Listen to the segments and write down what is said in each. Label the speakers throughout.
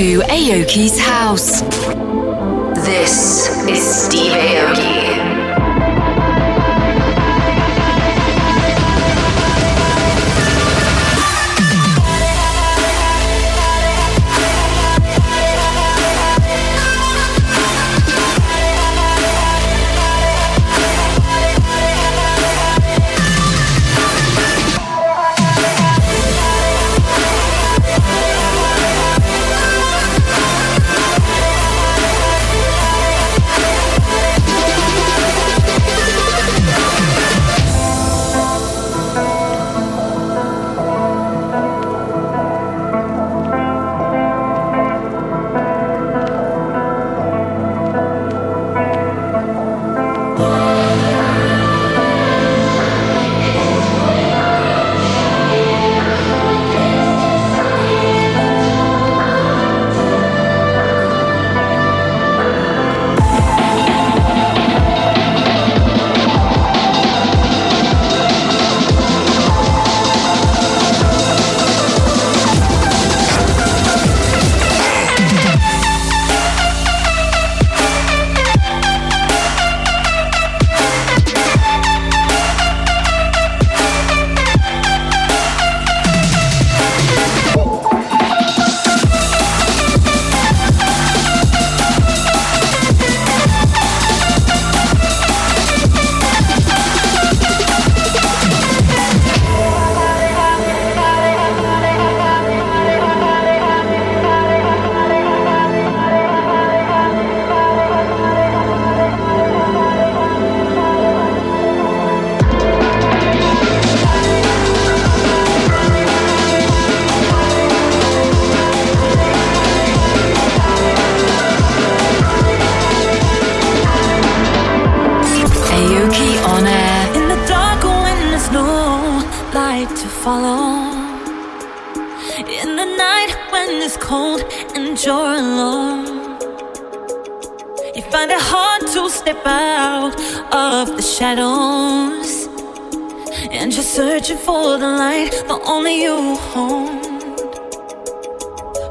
Speaker 1: To Aoki's House.
Speaker 2: This is Steve Aoki. light to follow. In the night when it's cold and you're alone, you find it hard to step out of the shadows. And you're searching for the light, but only you hold.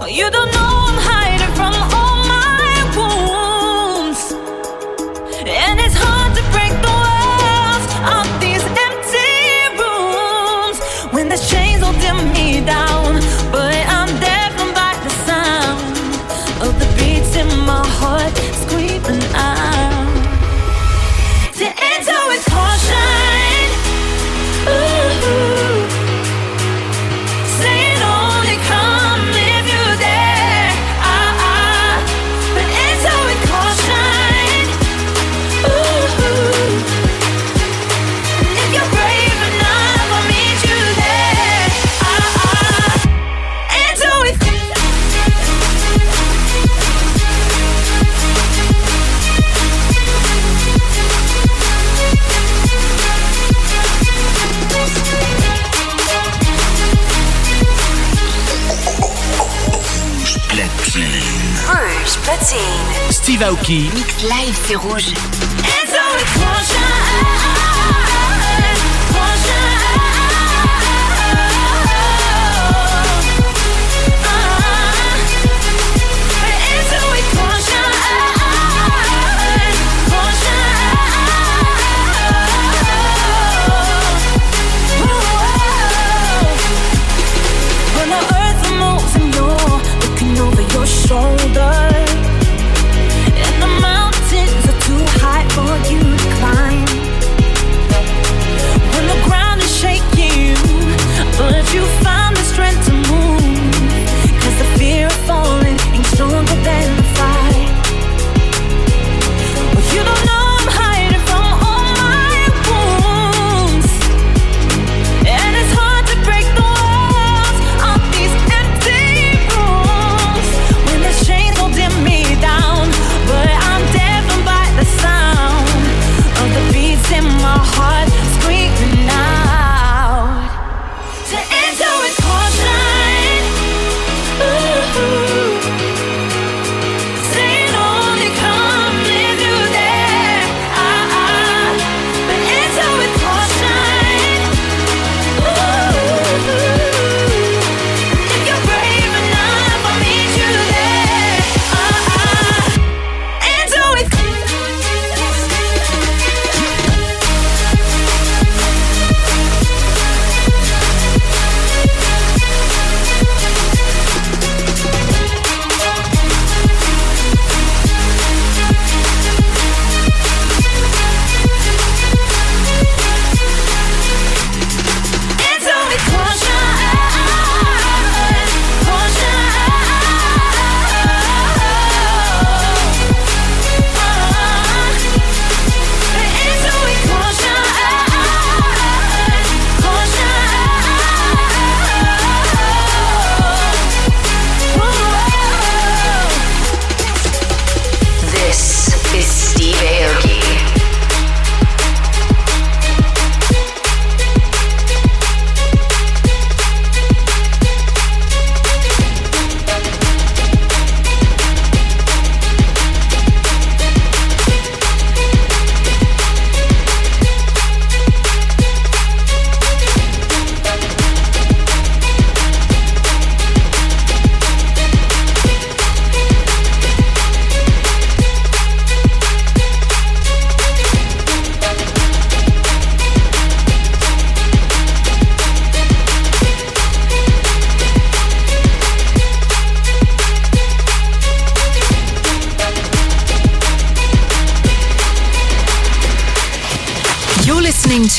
Speaker 2: Oh, you don't know I'm
Speaker 1: high. him me down. Steve. Mix
Speaker 2: live, c'est rouge.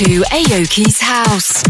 Speaker 3: To Aoki's House.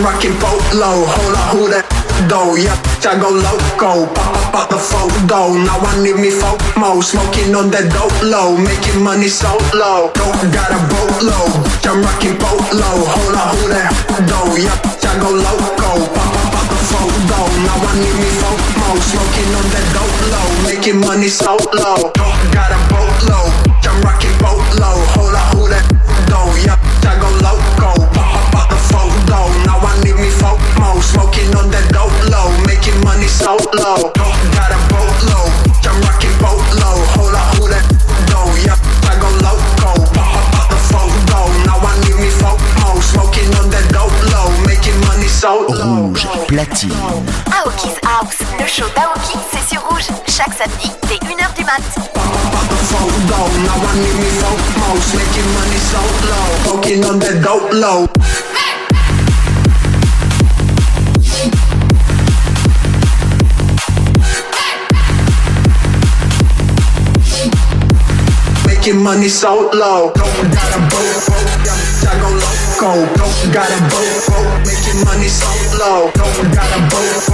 Speaker 4: I'm rocking boatload. Hold on, who that? Though, yep, I go loco. Pop up out the photo. Now I need me FOMO. Smoking on that dope low, making money so low. Got a boatload, I'm rocking boatload. Hold on, who that? Though, yep, I go loco. Pop up out the photo. Now I need me FOMO. Smoking on that dope low, making money so low. Got a boatload, I'm rocking boatload. Hold on, who that? Though, yep, I go loco. Smoking on that dope low, making money so low. Got a boatload, I'm rocking boatload. Hold on, who that? Though, yep, I go loco. Pop up out the photo. Now I need me FOMO. Smoking on that dope low, making money so low.
Speaker 5: Rouge platine.
Speaker 3: Aoki's House, le show d'Aoki, c'est sur Rouge. Chaque samedi, dès 1h du mat.
Speaker 4: photo. Now I need me FOMO. Making money so low. Smoking on that dope low. Making money so low. Got a boat, I go loco. Got a boat, making money so low. Got a boat,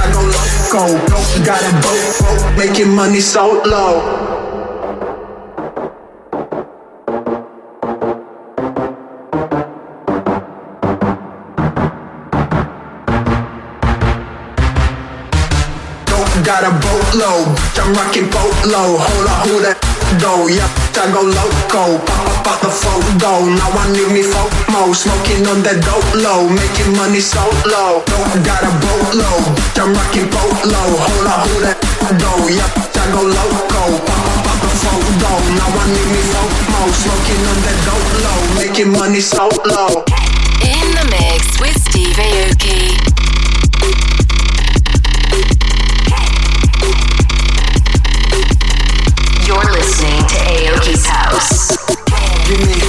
Speaker 4: I go loco. Got a boat, making money so low. Don't got a boatload, I'm rocking boatload. Hold on, who that? Though, yep, I go loco. Pop up out the photo. Now I need me FOMO. Smoking on that dope low, making money so low. Got a boatload, I'm rocking boatload. Hold on, who that? Though, yep, I go loco. Pop up out the photo. Now I need me FOMO. Smoking on that dope low, making money so low.
Speaker 6: In the mix with Steve Aoki.
Speaker 1: House.
Speaker 4: Give me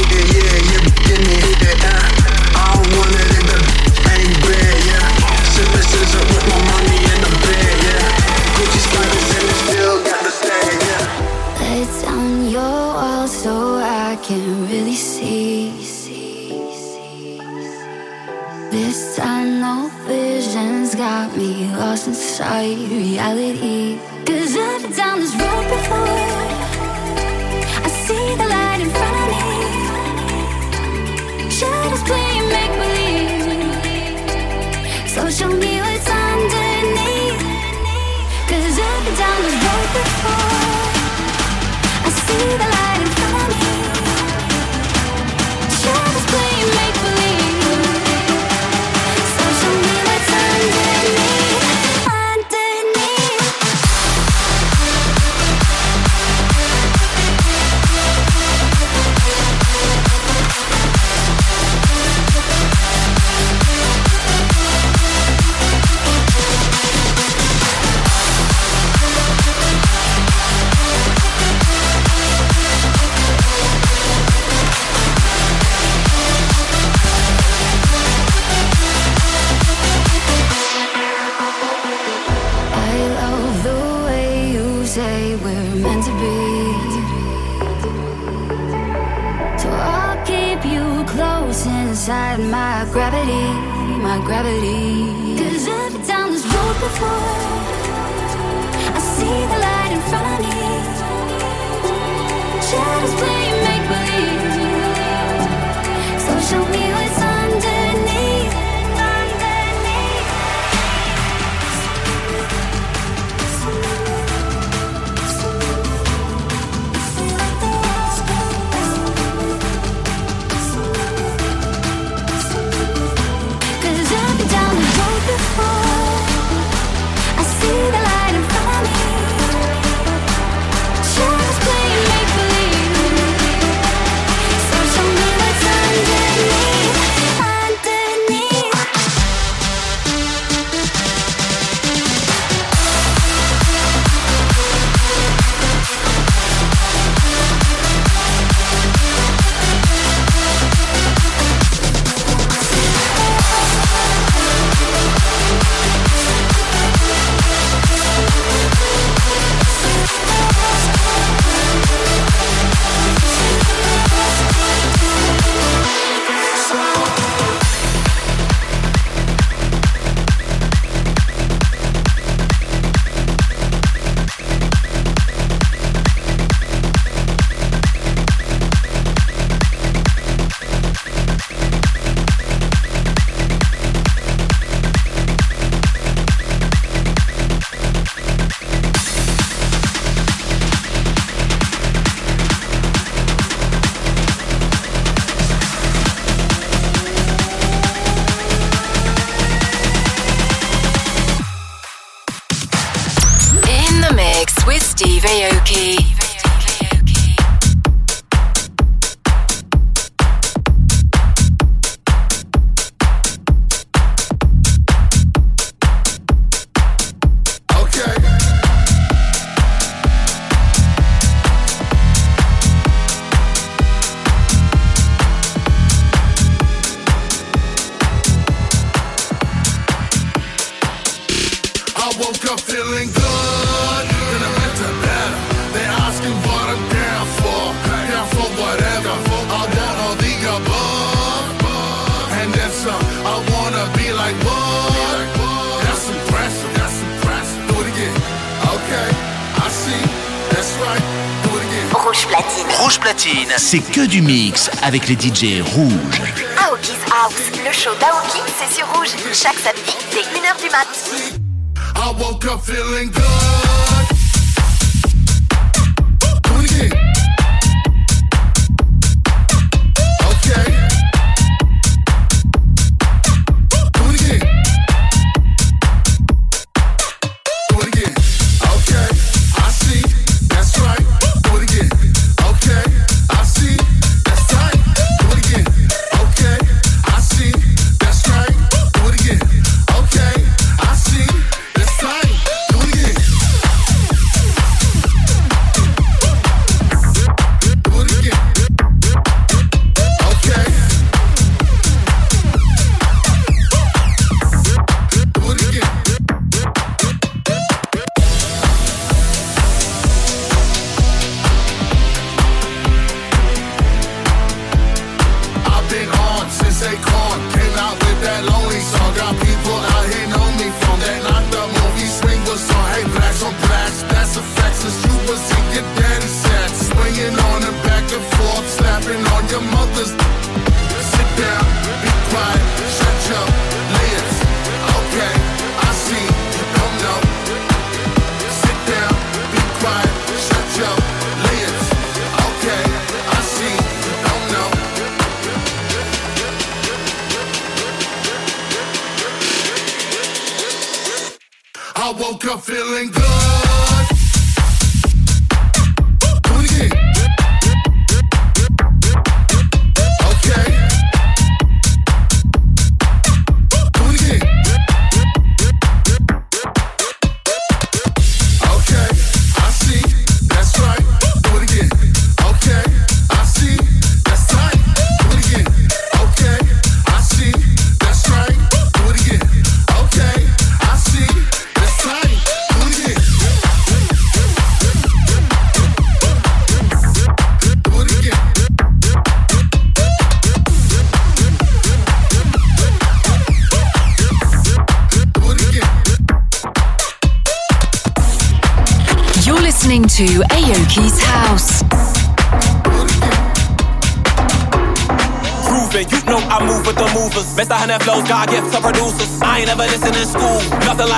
Speaker 5: c'est que du mix avec les DJ rouges.
Speaker 3: Aoki's House, le show d'Aoki, c'est sur rouge. Chaque samedi, dès 1h du mat. I woke up feeling good.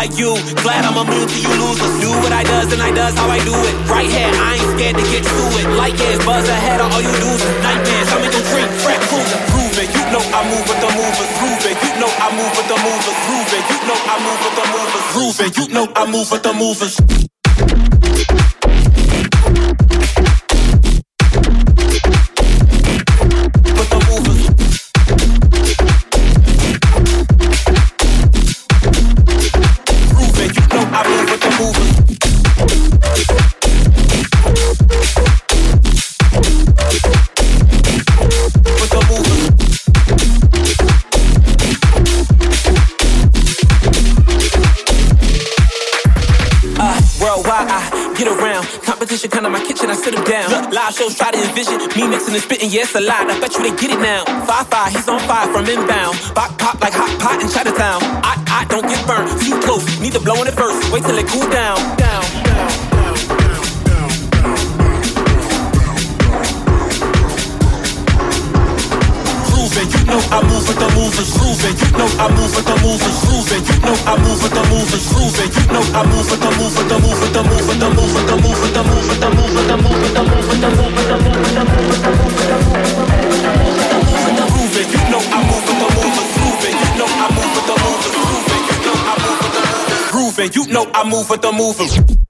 Speaker 7: Like you. Glad I'm immune to you losers. Do what I does and I does how I do it. Right here, I ain't scared to get to it. Light years, buzz ahead of all you losers. Nightmares, I'm in your dream, fret cruiser. It, you know I move with the movers. It, you know I move with the movers. It, you know I move with the movers. It, you know I move with the movers. Live shows try to envision me mixing and spitting. Yeah, it's a lot. I bet you they get it now. Five five, he's on fire from inbound. Pop pop like hot pot in Chinatown. I I don't get burned. Too close. Need to blow in it first. Wait till it cool down. Down. Know I move with the movers, grooving. You know I move with the movers, grooving. You know I move with the movers, grooving. You know I move with the move with the move with the move with the move with the move with the move with the move with the move with the move with the move with the move with the move with the move with the move with the. You know I move with the movers, grooving. You know I move with the movers, grooving. You know I move with the movers, grooving. You know I move with the movers.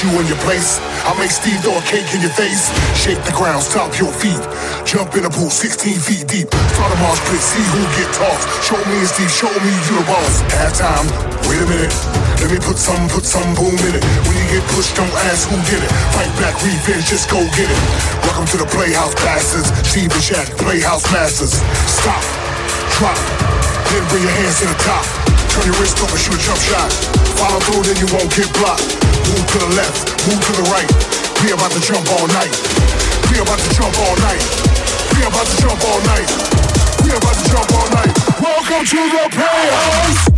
Speaker 8: You in your place? I'll make Steve throw a cake in your face. Shake the ground, stop your feet. Jump in a pool 16 feet deep. Start a mosh pit, see who get tossed. Show me Steve, show me you the boss. Halftime, wait a minute. Let me put some, put some boom in it. When you get pushed, don't ask who did it. Fight back, revenge, just go get it. Welcome to the Playhouse Bastards. Steve and Shaq, Playhouse Masters. Stop, drop, then bring your hands to the top. Turn your wrist over, shoot a jump shot. Follow through, then you won't get blocked. Move to the left, move to the right. We about to jump all night. We about to jump all night. We about to jump all night. We about to jump all night. Welcome to the playhouse.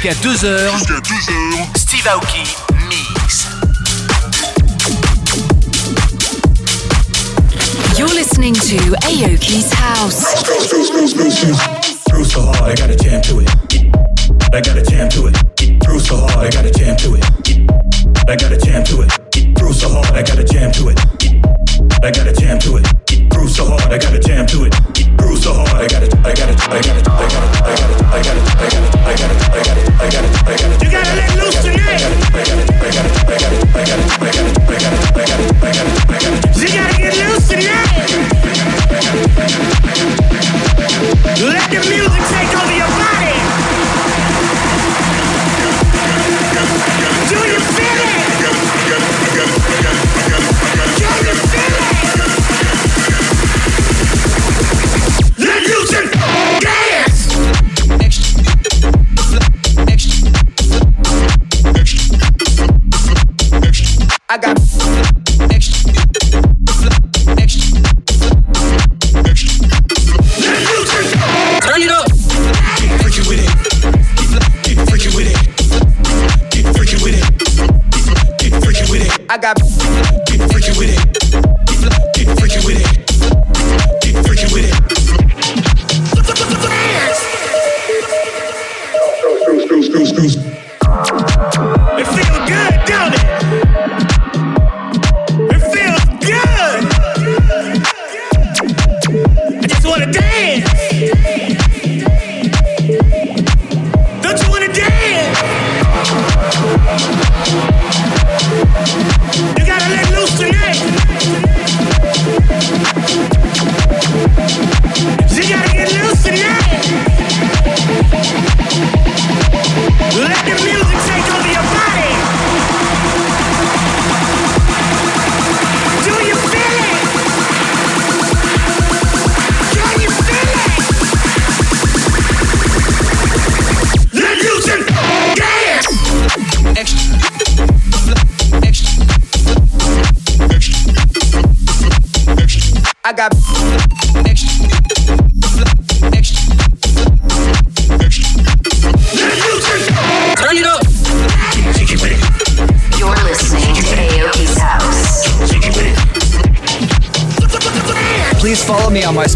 Speaker 5: jusqu'à 2h. Steve Aoki
Speaker 9: You're listening to Aoki's House.
Speaker 10: Through so hard, I gotta jam to it. I gotta jam to it. Through so hard, I gotta jam to it. I gotta jam to it. Through so hard, I gotta jam to it. I gotta jam to it so hard, I gotta jam to it. So hard, I gotta, I gotta, I gotta, I gotta, I gotta, I gotta, I gotta, I gotta, I gotta.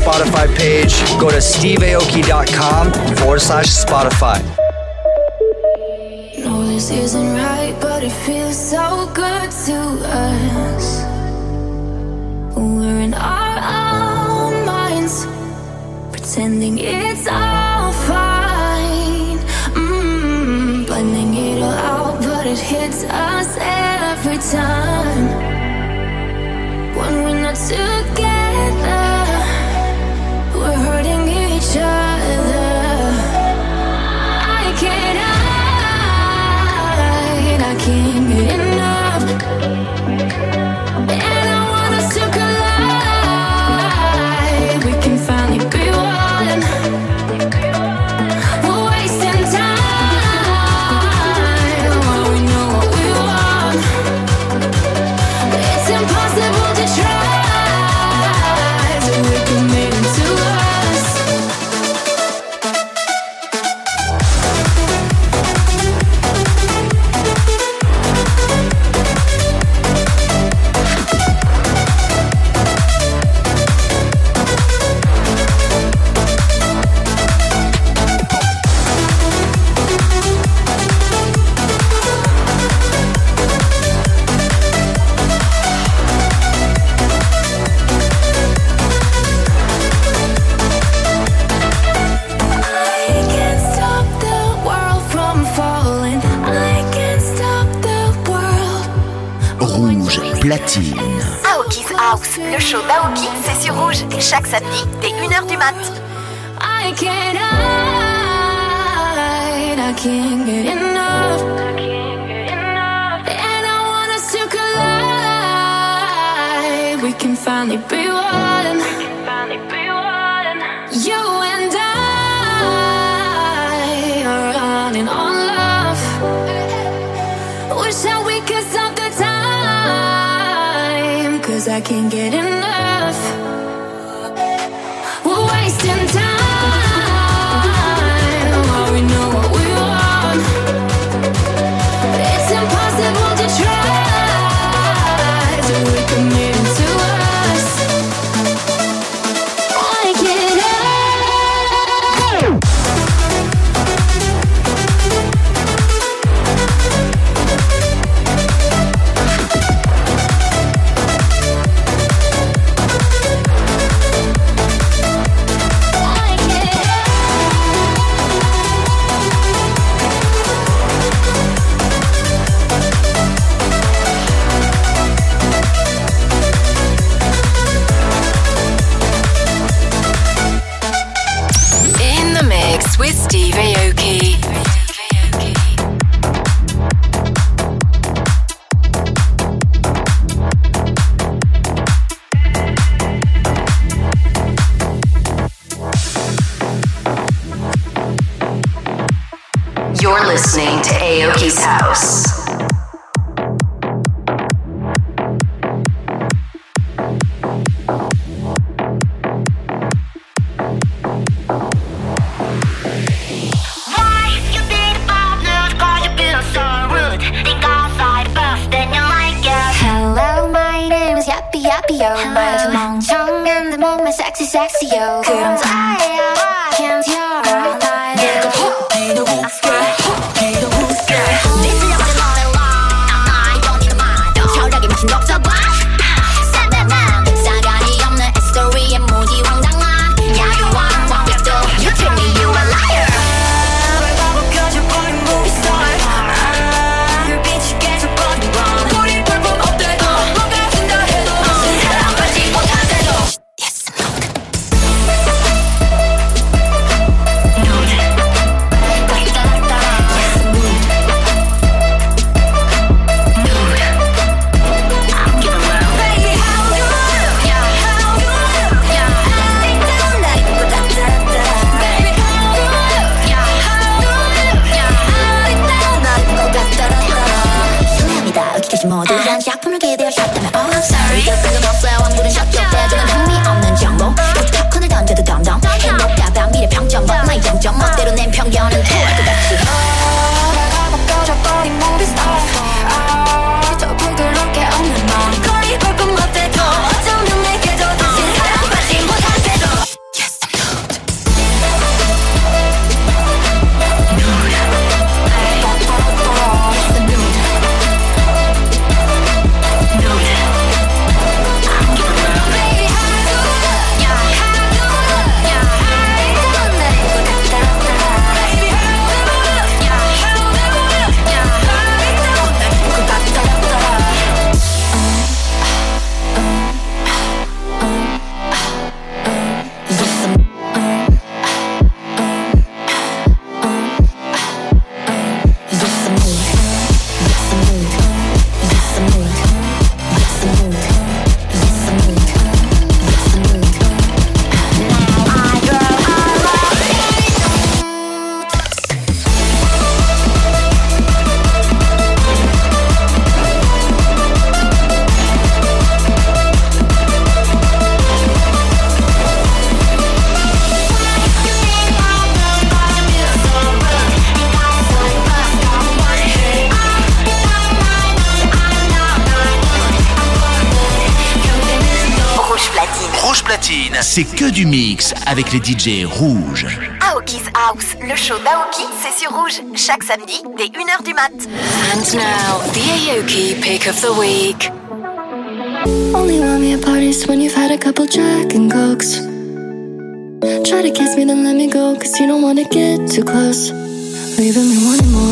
Speaker 11: Spotify page, go to steveaoki.com forward slash Spotify.
Speaker 2: No, this isn't right, but it feels so good.
Speaker 12: C'est
Speaker 5: que du mix avec les DJ rouges.
Speaker 12: Aoki's House, le show d'Aoki, c'est sur Rouge, chaque samedi dès 1h du mat.
Speaker 9: And now, the Aoki pick of the week.
Speaker 13: Only want me at parties when you've had a couple Jack and Cokes. Try to kiss me, then let me go, cause you don't wanna get too close. Leaving me wanting more.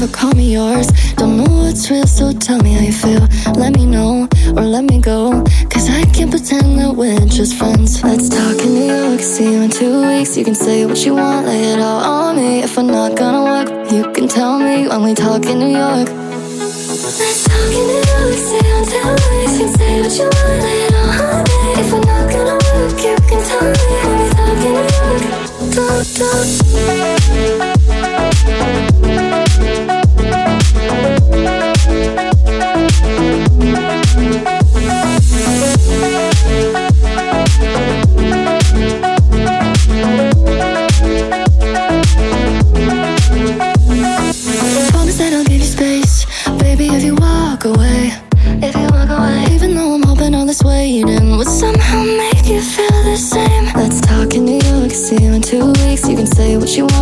Speaker 13: Never call me yours. Don't know what's real, so tell me how you feel. Let me know or let me go. Cause I can't pretend that we're just friends. Let's talk in New York, see you in two weeks. You can say what you want, lay it all on me. If I'm not gonna work, you can tell me when we talk in New York. Let's talk in New York, see you in two weeks. You can say what you want, lay it all on me. If I'm not gonna work, you can tell me when we talk in New York. Talk, talk. What you want,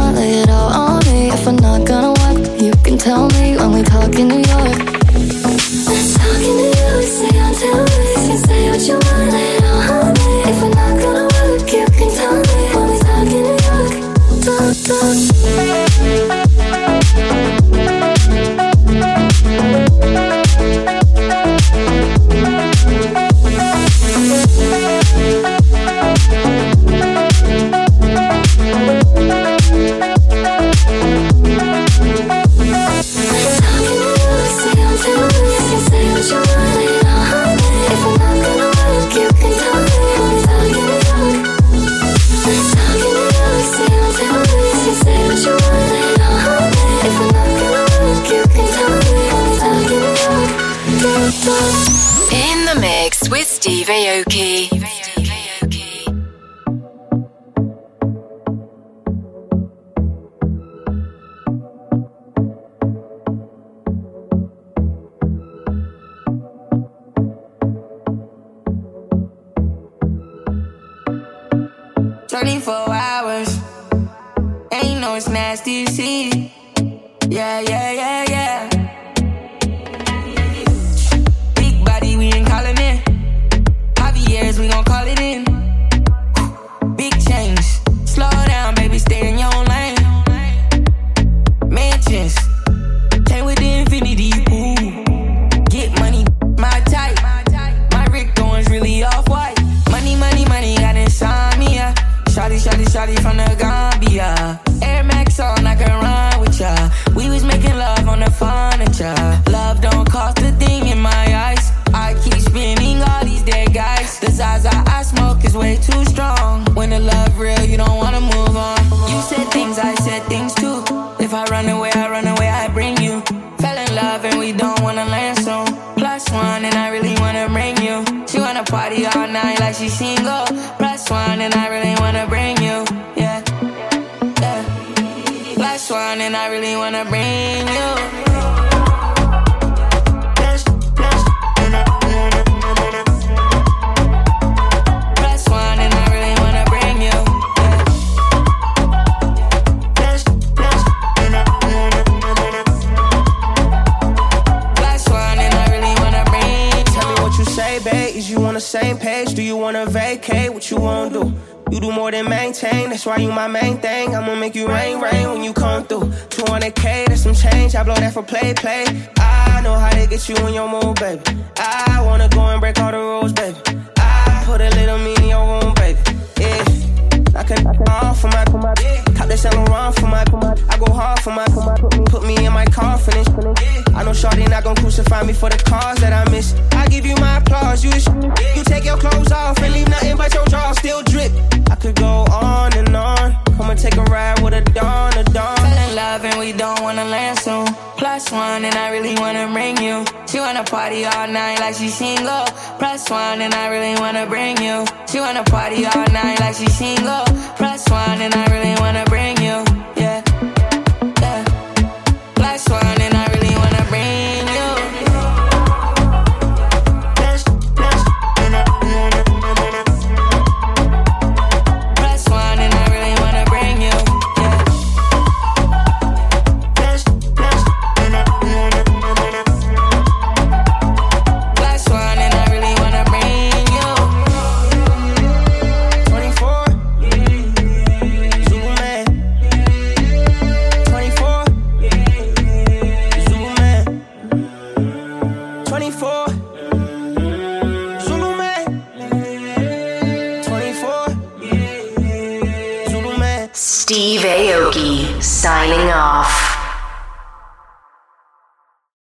Speaker 6: with
Speaker 14: wanna
Speaker 15: vacate? What you wanna do? You do more than maintain, that's why you my main thing. I'ma make you rain, rain when you come through. 200k, that's some change. I blow that for play, play. I know how to get you in your mood, baby. I wanna go and break all the rules, baby. I put a little me in your room, baby. Yeah. I can off for my, for my Top that Saint Laurent for my, I go hard for my, put, me, in my confidence I know Shawty not gon' crucify me for the cause that I miss I give you my applause, you the You take your clothes off and leave nothing but your drawers still drip I could go on and on I'ma take a ride with a dawn, a dawn
Speaker 14: Fell in love and we don't wanna land soon. Plus one, and I really wanna bring you. She wanna party all night like she single. Plus one, and I really wanna bring you. She wanna party all night like she single. Plus one, and I really wanna bring you.